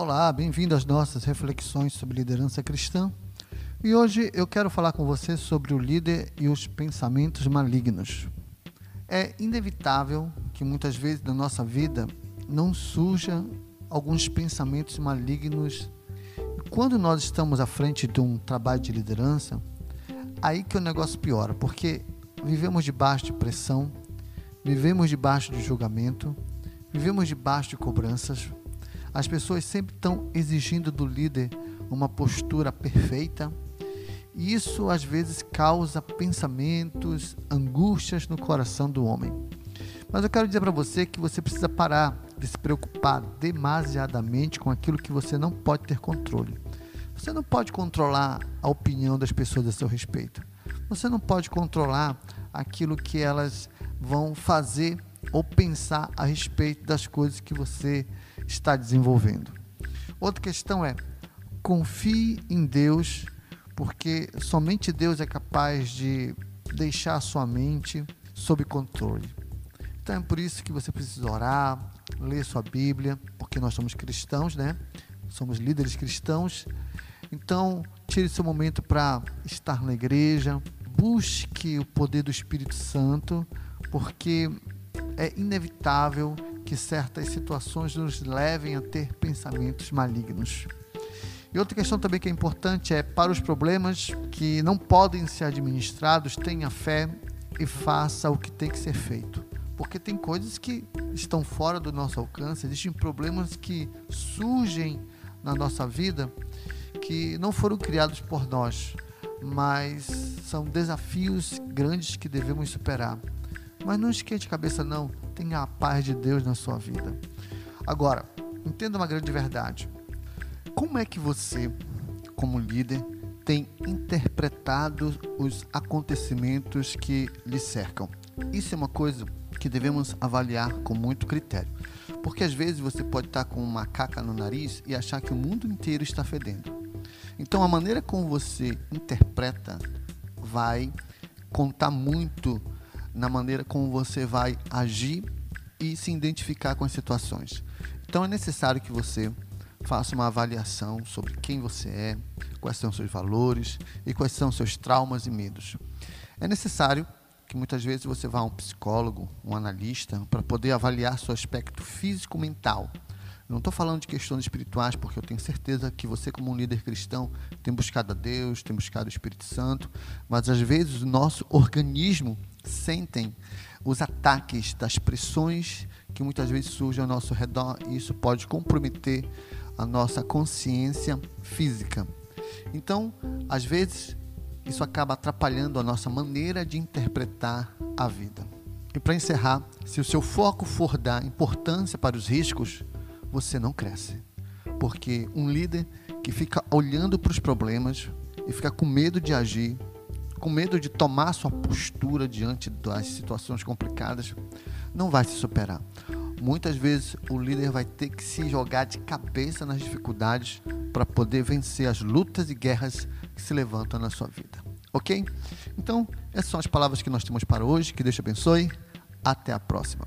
Olá, bem-vindo às nossas reflexões sobre liderança cristã. E hoje eu quero falar com você sobre o líder e os pensamentos malignos. É inevitável que muitas vezes na nossa vida não surja alguns pensamentos malignos. Quando nós estamos à frente de um trabalho de liderança, aí que o negócio piora, porque vivemos debaixo de pressão, vivemos debaixo de julgamento, vivemos debaixo de cobranças. As pessoas sempre estão exigindo do líder uma postura perfeita, e isso às vezes causa pensamentos, angústias no coração do homem. Mas eu quero dizer para você que você precisa parar de se preocupar demasiadamente com aquilo que você não pode ter controle. Você não pode controlar a opinião das pessoas a seu respeito. Você não pode controlar aquilo que elas vão fazer ou pensar a respeito das coisas que você está desenvolvendo. Outra questão é: confie em Deus, porque somente Deus é capaz de deixar a sua mente sob controle. Então é por isso que você precisa orar, ler sua Bíblia, porque nós somos cristãos, né? Somos líderes cristãos. Então, tire seu momento para estar na igreja, busque o poder do Espírito Santo, porque é inevitável que certas situações nos levem a ter pensamentos malignos. E outra questão também que é importante é para os problemas que não podem ser administrados, tenha fé e faça o que tem que ser feito. Porque tem coisas que estão fora do nosso alcance, existem problemas que surgem na nossa vida que não foram criados por nós, mas são desafios grandes que devemos superar. Mas não esquente a cabeça, não. Tenha a paz de Deus na sua vida. Agora, entenda uma grande verdade. Como é que você, como líder, tem interpretado os acontecimentos que lhe cercam? Isso é uma coisa que devemos avaliar com muito critério. Porque às vezes você pode estar com uma caca no nariz e achar que o mundo inteiro está fedendo. Então a maneira como você interpreta vai contar muito na maneira como você vai agir e se identificar com as situações. Então é necessário que você faça uma avaliação sobre quem você é, quais são seus valores e quais são seus traumas e medos. É necessário que muitas vezes você vá a um psicólogo, um analista, para poder avaliar seu aspecto físico-mental. Não estou falando de questões espirituais, porque eu tenho certeza que você, como um líder cristão, tem buscado a Deus, tem buscado o Espírito Santo, mas às vezes o nosso organismo sentem os ataques das pressões que muitas vezes surgem ao nosso redor e isso pode comprometer a nossa consciência física. Então, às vezes, isso acaba atrapalhando a nossa maneira de interpretar a vida. E para encerrar, se o seu foco for dar importância para os riscos, você não cresce. Porque um líder que fica olhando para os problemas e fica com medo de agir, com medo de tomar sua postura diante das situações complicadas, não vai se superar. Muitas vezes o líder vai ter que se jogar de cabeça nas dificuldades para poder vencer as lutas e guerras que se levantam na sua vida. Ok? Então, essas são as palavras que nós temos para hoje. Que Deus te abençoe. Até a próxima.